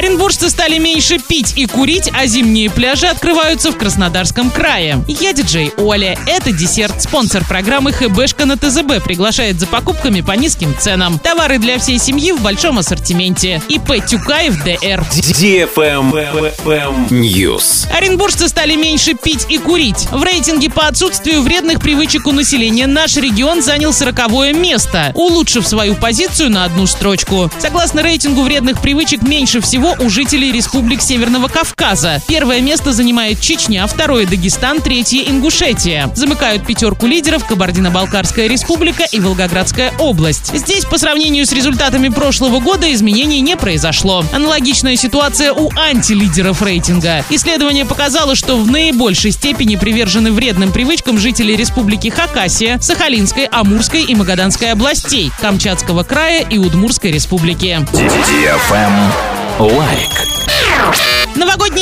Оренбуржцы стали меньше пить и курить, а зимние пляжи открываются в Краснодарском крае. Я диджей Оля. Это десерт. Спонсор программы ХБшка на ТЗБ приглашает за покупками по низким ценам. Товары для всей семьи в большом ассортименте. ИП Тюкаев ДР. News. Оренбуржцы стали меньше пить и курить. В рейтинге по отсутствию вредных привычек у населения наш регион занял 40 место, улучшив свою позицию на одну строчку. Согласно рейтингу вредных привычек меньше всего у жителей республик Северного Кавказа. Первое место занимает Чечня, второе Дагестан, третье Ингушетия. Замыкают пятерку лидеров Кабардино-Балкарская республика и Волгоградская область. Здесь по сравнению с результатами прошлого года изменений не произошло. Аналогичная ситуация у антилидеров рейтинга. Исследование показало, что в наибольшей степени привержены вредным привычкам жители республики Хакасия, Сахалинской, Амурской и Магаданской областей, Камчатского края и Удмурской республики. Лайк.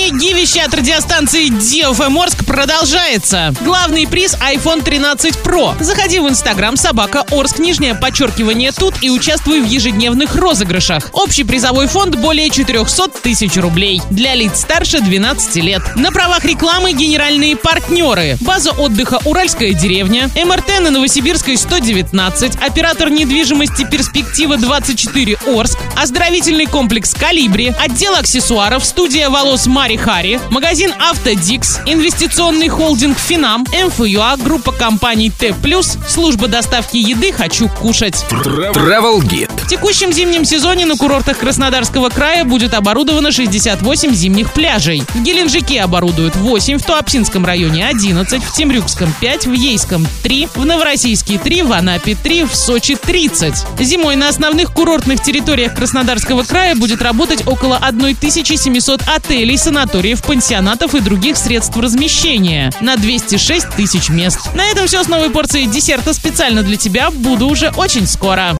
Новогоднее гивище от радиостанции DFM Орск продолжается. Главный приз iPhone 13 Pro. Заходи в Инстаграм собака Орск, нижнее подчеркивание тут и участвуй в ежедневных розыгрышах. Общий призовой фонд более 400 тысяч рублей. Для лиц старше 12 лет. На правах рекламы генеральные партнеры. База отдыха «Уральская деревня», МРТ на Новосибирской 119, оператор недвижимости «Перспектива 24 Орск», оздоровительный комплекс «Калибри», отдел аксессуаров, студия волос Мари Хари, магазин Автодикс, инвестиционный холдинг Финам, МФЮА, группа компаний Т+, служба доставки еды «Хочу кушать». Travel Guide. В текущем зимнем сезоне на курортах Краснодарского края будет оборудовано 68 зимних пляжей. В Геленджике оборудуют 8, в Туапсинском районе 11, в Темрюкском 5, в Ейском 3, в Новороссийске 3, в Анапе 3, в Сочи 30. Зимой на основных курортных территориях Краснодарского края будет работать около 1700 отелей, санаториев, пансионатов и других средств размещения на 206 тысяч мест. На этом все с новой порцией десерта специально для тебя. Буду уже очень скоро.